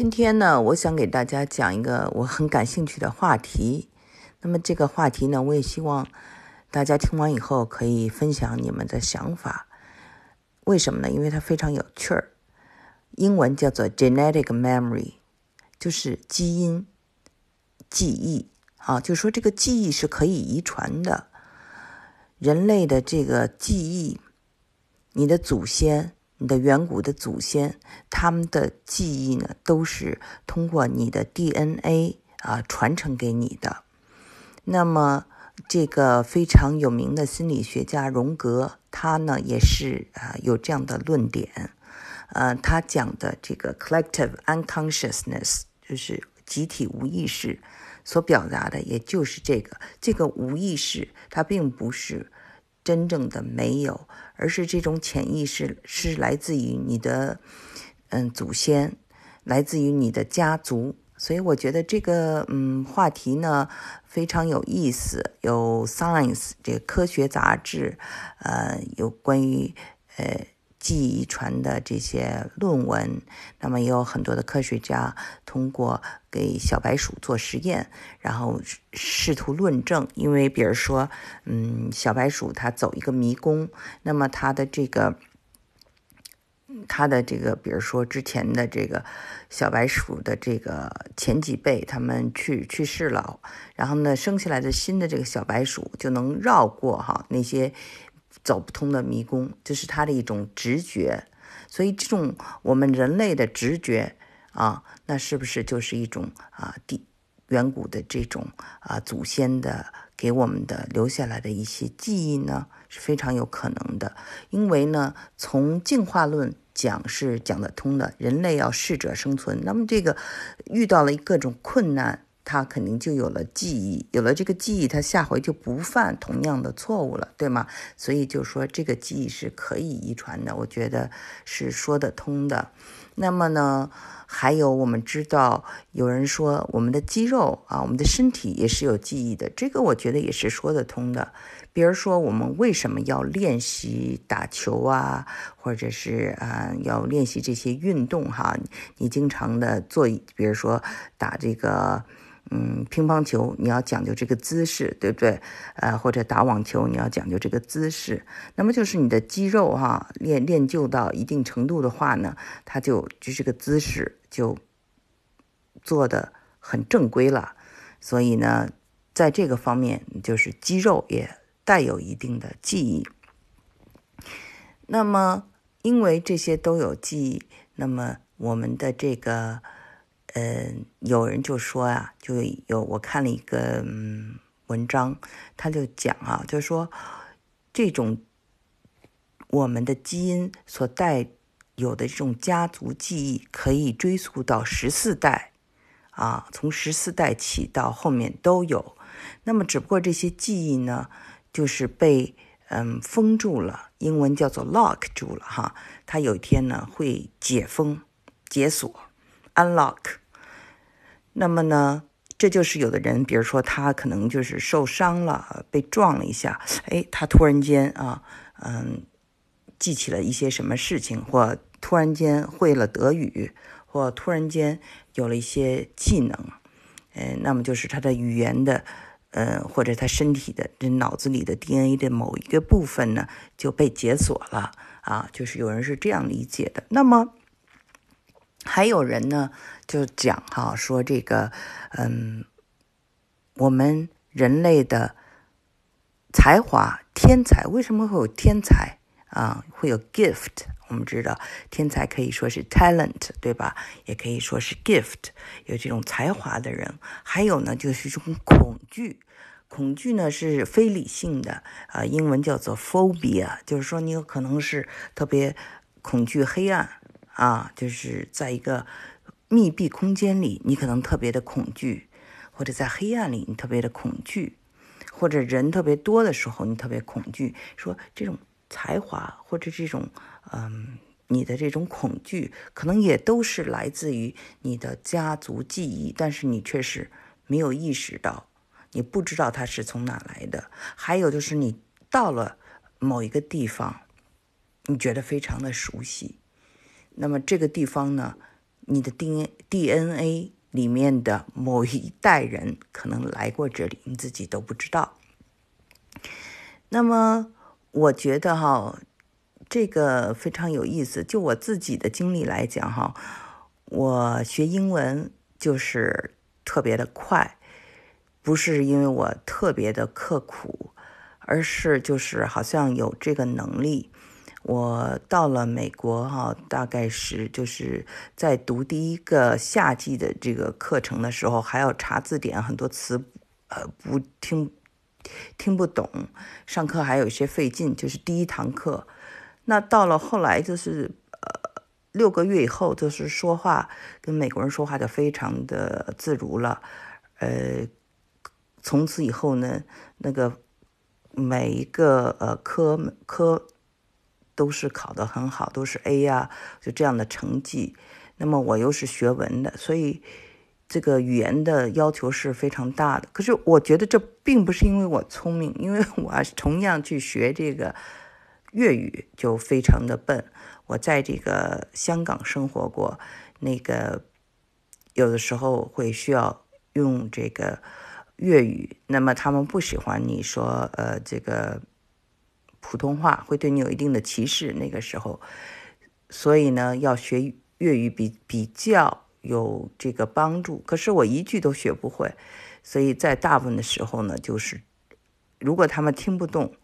今天呢，我想给大家讲一个我很感兴趣的话题。那么这个话题呢，我也希望大家听完以后可以分享你们的想法。为什么呢？因为它非常有趣儿。英文叫做 genetic memory，就是基因记忆啊，就是说这个记忆是可以遗传的。人类的这个记忆，你的祖先。你的远古的祖先，他们的记忆呢，都是通过你的 DNA 啊传承给你的。那么，这个非常有名的心理学家荣格，他呢也是啊有这样的论点。呃，他讲的这个 collective unconsciousness，就是集体无意识，所表达的也就是这个。这个无意识，它并不是。真正的没有，而是这种潜意识是来自于你的，嗯，祖先，来自于你的家族。所以我觉得这个嗯话题呢非常有意思。有《Science》这个科学杂志，呃，有关于呃。记遗传的这些论文，那么也有很多的科学家通过给小白鼠做实验，然后试图论证。因为比如说，嗯，小白鼠它走一个迷宫，那么它的这个，它的这个，比如说之前的这个小白鼠的这个前几辈，他们去去世了，然后呢，生下来的新的这个小白鼠就能绕过哈那些。走不通的迷宫，这是他的一种直觉，所以这种我们人类的直觉啊，那是不是就是一种啊，地远古的这种啊祖先的给我们的留下来的一些记忆呢？是非常有可能的，因为呢，从进化论讲是讲得通的，人类要适者生存，那么这个遇到了各种困难。他肯定就有了记忆，有了这个记忆，他下回就不犯同样的错误了，对吗？所以就说这个记忆是可以遗传的，我觉得是说得通的。那么呢，还有我们知道，有人说我们的肌肉啊，我们的身体也是有记忆的，这个我觉得也是说得通的。比如说，我们为什么要练习打球啊，或者是啊要练习这些运动哈？你经常的做，比如说打这个。嗯，乒乓球你要讲究这个姿势，对不对？呃，或者打网球你要讲究这个姿势，那么就是你的肌肉哈练练就到一定程度的话呢，它就就这个姿势就做的很正规了。所以呢，在这个方面，就是肌肉也带有一定的记忆。那么，因为这些都有记忆，那么我们的这个。嗯，有人就说啊，就有我看了一个嗯文章，他就讲啊，就是说这种我们的基因所带有的这种家族记忆，可以追溯到十四代啊，从十四代起到后面都有。那么，只不过这些记忆呢，就是被嗯封住了，英文叫做 lock 住了哈。它有一天呢会解封、解锁、unlock。那么呢，这就是有的人，比如说他可能就是受伤了，被撞了一下，哎，他突然间啊，嗯，记起了一些什么事情，或突然间会了德语，或突然间有了一些技能，嗯，那么就是他的语言的，呃，或者他身体的这脑子里的 DNA 的某一个部分呢就被解锁了啊，就是有人是这样理解的。那么。还有人呢，就讲哈，说这个，嗯，我们人类的才华、天才，为什么会有天才啊？会有 gift？我们知道，天才可以说是 talent，对吧？也可以说是 gift，有这种才华的人。还有呢，就是这种恐惧，恐惧呢是非理性的，啊，英文叫做 phobia，就是说你有可能是特别恐惧黑暗。啊，就是在一个密闭空间里，你可能特别的恐惧；或者在黑暗里，你特别的恐惧；或者人特别多的时候，你特别恐惧。说这种才华或者这种嗯，你的这种恐惧，可能也都是来自于你的家族记忆，但是你却是没有意识到，你不知道它是从哪来的。还有就是你到了某一个地方，你觉得非常的熟悉。那么这个地方呢，你的 D DNA 里面的某一代人可能来过这里，你自己都不知道。那么，我觉得哈，这个非常有意思。就我自己的经历来讲哈，我学英文就是特别的快，不是因为我特别的刻苦，而是就是好像有这个能力。我到了美国哈，大概是就是在读第一个夏季的这个课程的时候，还要查字典，很多词呃不听。听不懂，上课还有一些费劲，就是第一堂课。那到了后来，就是呃六个月以后，就是说话跟美国人说话就非常的自如了。呃，从此以后呢，那个每一个呃科科都是考得很好，都是 A 呀，就这样的成绩。那么我又是学文的，所以。这个语言的要求是非常大的，可是我觉得这并不是因为我聪明，因为我同样去学这个粤语就非常的笨。我在这个香港生活过，那个有的时候会需要用这个粤语，那么他们不喜欢你说呃这个普通话，会对你有一定的歧视。那个时候，所以呢，要学粤语比比较。有这个帮助，可是我一句都学不会，所以在大部分的时候呢，就是如果他们听不懂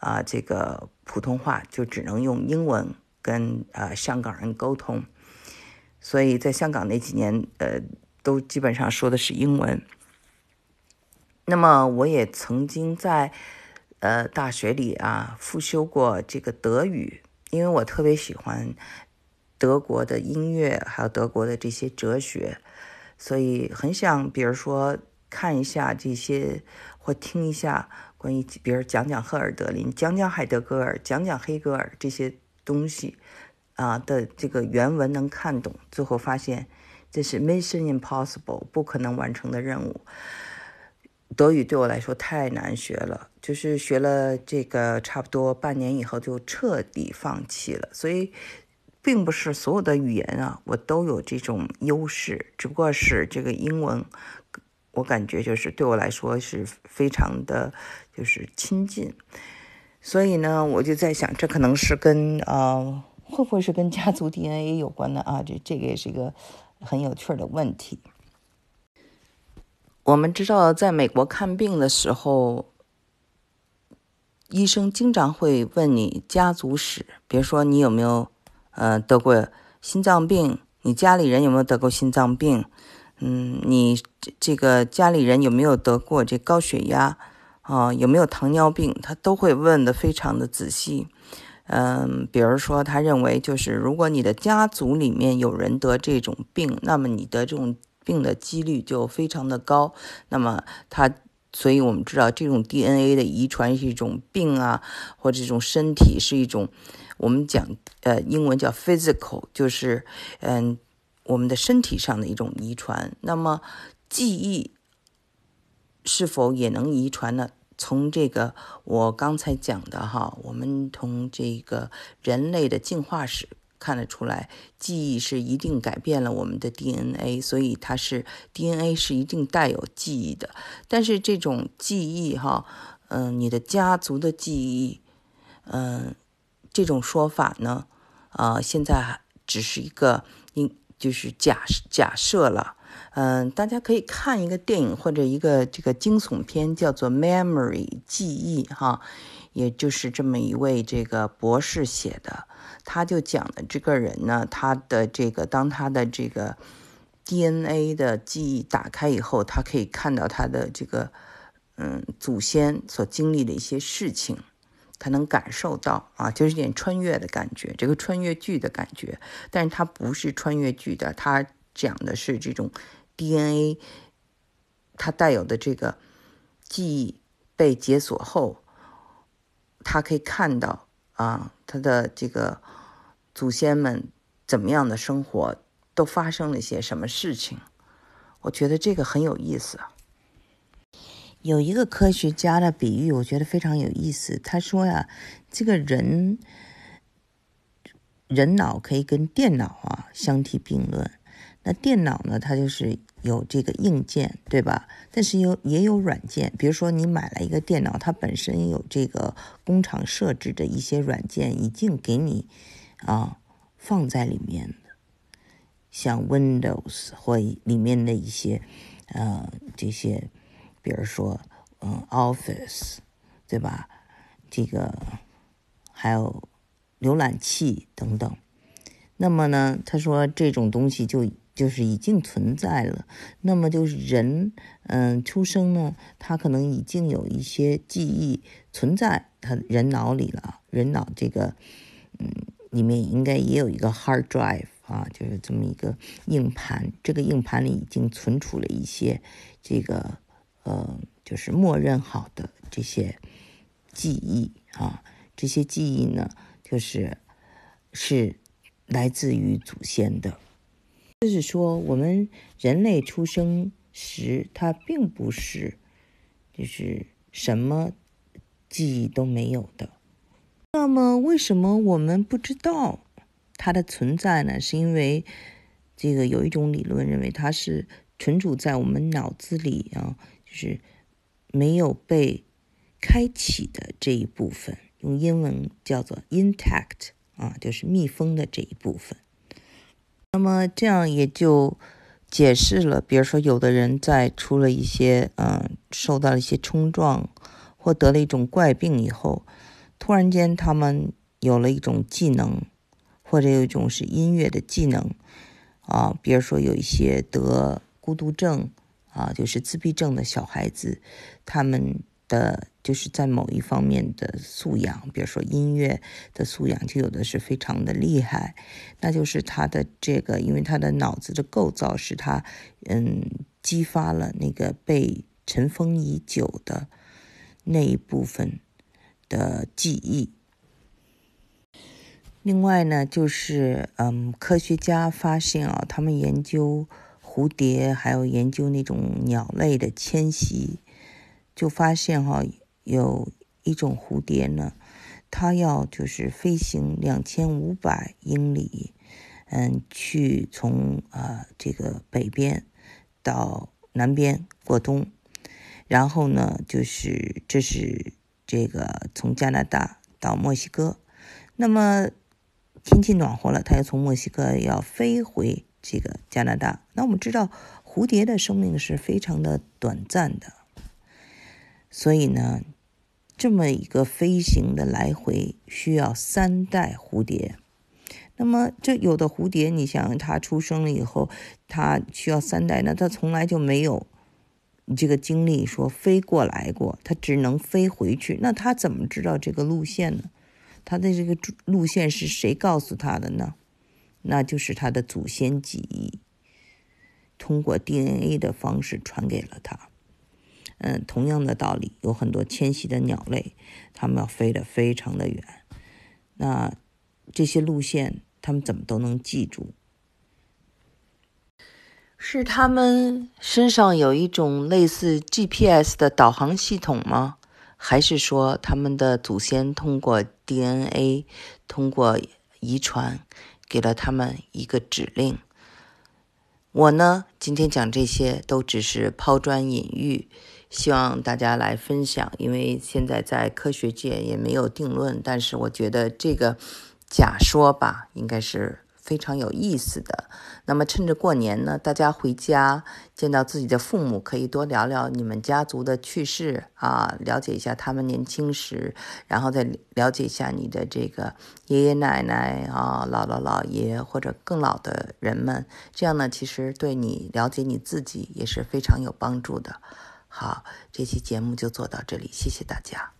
啊这个普通话，就只能用英文跟啊香港人沟通。所以在香港那几年，呃，都基本上说的是英文。那么我也曾经在呃大学里啊复修过这个德语，因为我特别喜欢。德国的音乐，还有德国的这些哲学，所以很想，比如说看一下这些，或听一下关于，比如讲讲赫尔德林，讲讲海德格尔，讲讲黑格尔这些东西啊的这个原文能看懂。最后发现这是 mission impossible，不可能完成的任务。德语对我来说太难学了，就是学了这个差不多半年以后就彻底放弃了。所以。并不是所有的语言啊，我都有这种优势，只不过是这个英文，我感觉就是对我来说是非常的，就是亲近。所以呢，我就在想，这可能是跟呃，会不会是跟家族 DNA 有关的啊？这这个也是一个很有趣的问题。我们知道，在美国看病的时候，医生经常会问你家族史，比如说你有没有。呃，得过心脏病，你家里人有没有得过心脏病？嗯，你这个家里人有没有得过这高血压？啊，有没有糖尿病？他都会问的非常的仔细。嗯，比如说，他认为就是如果你的家族里面有人得这种病，那么你得这种病的几率就非常的高。那么他，所以我们知道这种 DNA 的遗传是一种病啊，或者这种身体是一种。我们讲，呃，英文叫 physical，就是，嗯，我们的身体上的一种遗传。那么，记忆是否也能遗传呢？从这个我刚才讲的哈，我们从这个人类的进化史看得出来，记忆是一定改变了我们的 DNA，所以它是 DNA 是一定带有记忆的。但是这种记忆哈，嗯，你的家族的记忆，嗯。这种说法呢，啊，现在只是一个，应就是假假设了。嗯，大家可以看一个电影或者一个这个惊悚片，叫做《Memory》记忆，哈，也就是这么一位这个博士写的。他就讲的这个人呢，他的这个当他的这个 DNA 的记忆打开以后，他可以看到他的这个嗯祖先所经历的一些事情。他能感受到啊，就是点穿越的感觉，这个穿越剧的感觉。但是他不是穿越剧的，他讲的是这种 DNA，它带有的这个记忆被解锁后，他可以看到啊，他的这个祖先们怎么样的生活，都发生了些什么事情。我觉得这个很有意思。有一个科学家的比喻，我觉得非常有意思。他说呀，这个人人脑可以跟电脑啊相提并论。那电脑呢，它就是有这个硬件，对吧？但是有也有软件，比如说你买了一个电脑，它本身有这个工厂设置的一些软件，已经给你啊放在里面的，像 Windows 或里面的一些呃这些，比如说嗯 Office，对吧？这个还有浏览器等等。那么呢，他说这种东西就就是已经存在了。那么就是人，嗯，出生呢，他可能已经有一些记忆存在他人脑里了。人脑这个，嗯，里面应该也有一个 hard drive 啊，就是这么一个硬盘。这个硬盘里已经存储了一些这个，呃，就是默认好的这些记忆啊。这些记忆呢，就是是。来自于祖先的，就是说，我们人类出生时，他并不是，就是什么记忆都没有的。那么，为什么我们不知道它的存在呢？是因为这个有一种理论认为它是存储在我们脑子里啊，就是没有被开启的这一部分，用英文叫做 intact。啊，就是密封的这一部分。那么这样也就解释了，比如说有的人在出了一些嗯，受到了一些冲撞或得了一种怪病以后，突然间他们有了一种技能，或者有一种是音乐的技能啊，比如说有一些得孤独症啊，就是自闭症的小孩子，他们。的就是在某一方面的素养，比如说音乐的素养，就有的是非常的厉害。那就是他的这个，因为他的脑子的构造使他，嗯，激发了那个被尘封已久的那一部分的记忆。另外呢，就是嗯，科学家发现啊，他们研究蝴蝶，还有研究那种鸟类的迁徙。就发现哈，有一种蝴蝶呢，它要就是飞行两千五百英里，嗯，去从啊这个北边到南边过冬，然后呢，就是这是这个从加拿大到墨西哥，那么天气暖和了，它要从墨西哥要飞回这个加拿大。那我们知道，蝴蝶的生命是非常的短暂的。所以呢，这么一个飞行的来回需要三代蝴蝶。那么，这有的蝴蝶，你想它出生了以后，它需要三代，那它从来就没有这个经历说飞过来过，它只能飞回去。那它怎么知道这个路线呢？它的这个路线是谁告诉它的呢？那就是它的祖先记忆，通过 DNA 的方式传给了它。嗯，同样的道理，有很多迁徙的鸟类，它们要飞得非常的远。那这些路线，它们怎么都能记住？是它们身上有一种类似 GPS 的导航系统吗？还是说他们的祖先通过 DNA、通过遗传，给了他们一个指令？我呢，今天讲这些都只是抛砖引玉。希望大家来分享，因为现在在科学界也没有定论，但是我觉得这个假说吧，应该是非常有意思的。那么趁着过年呢，大家回家见到自己的父母，可以多聊聊你们家族的趣事啊，了解一下他们年轻时，然后再了解一下你的这个爷爷奶奶啊、姥姥姥爷或者更老的人们，这样呢，其实对你了解你自己也是非常有帮助的。好，这期节目就做到这里，谢谢大家。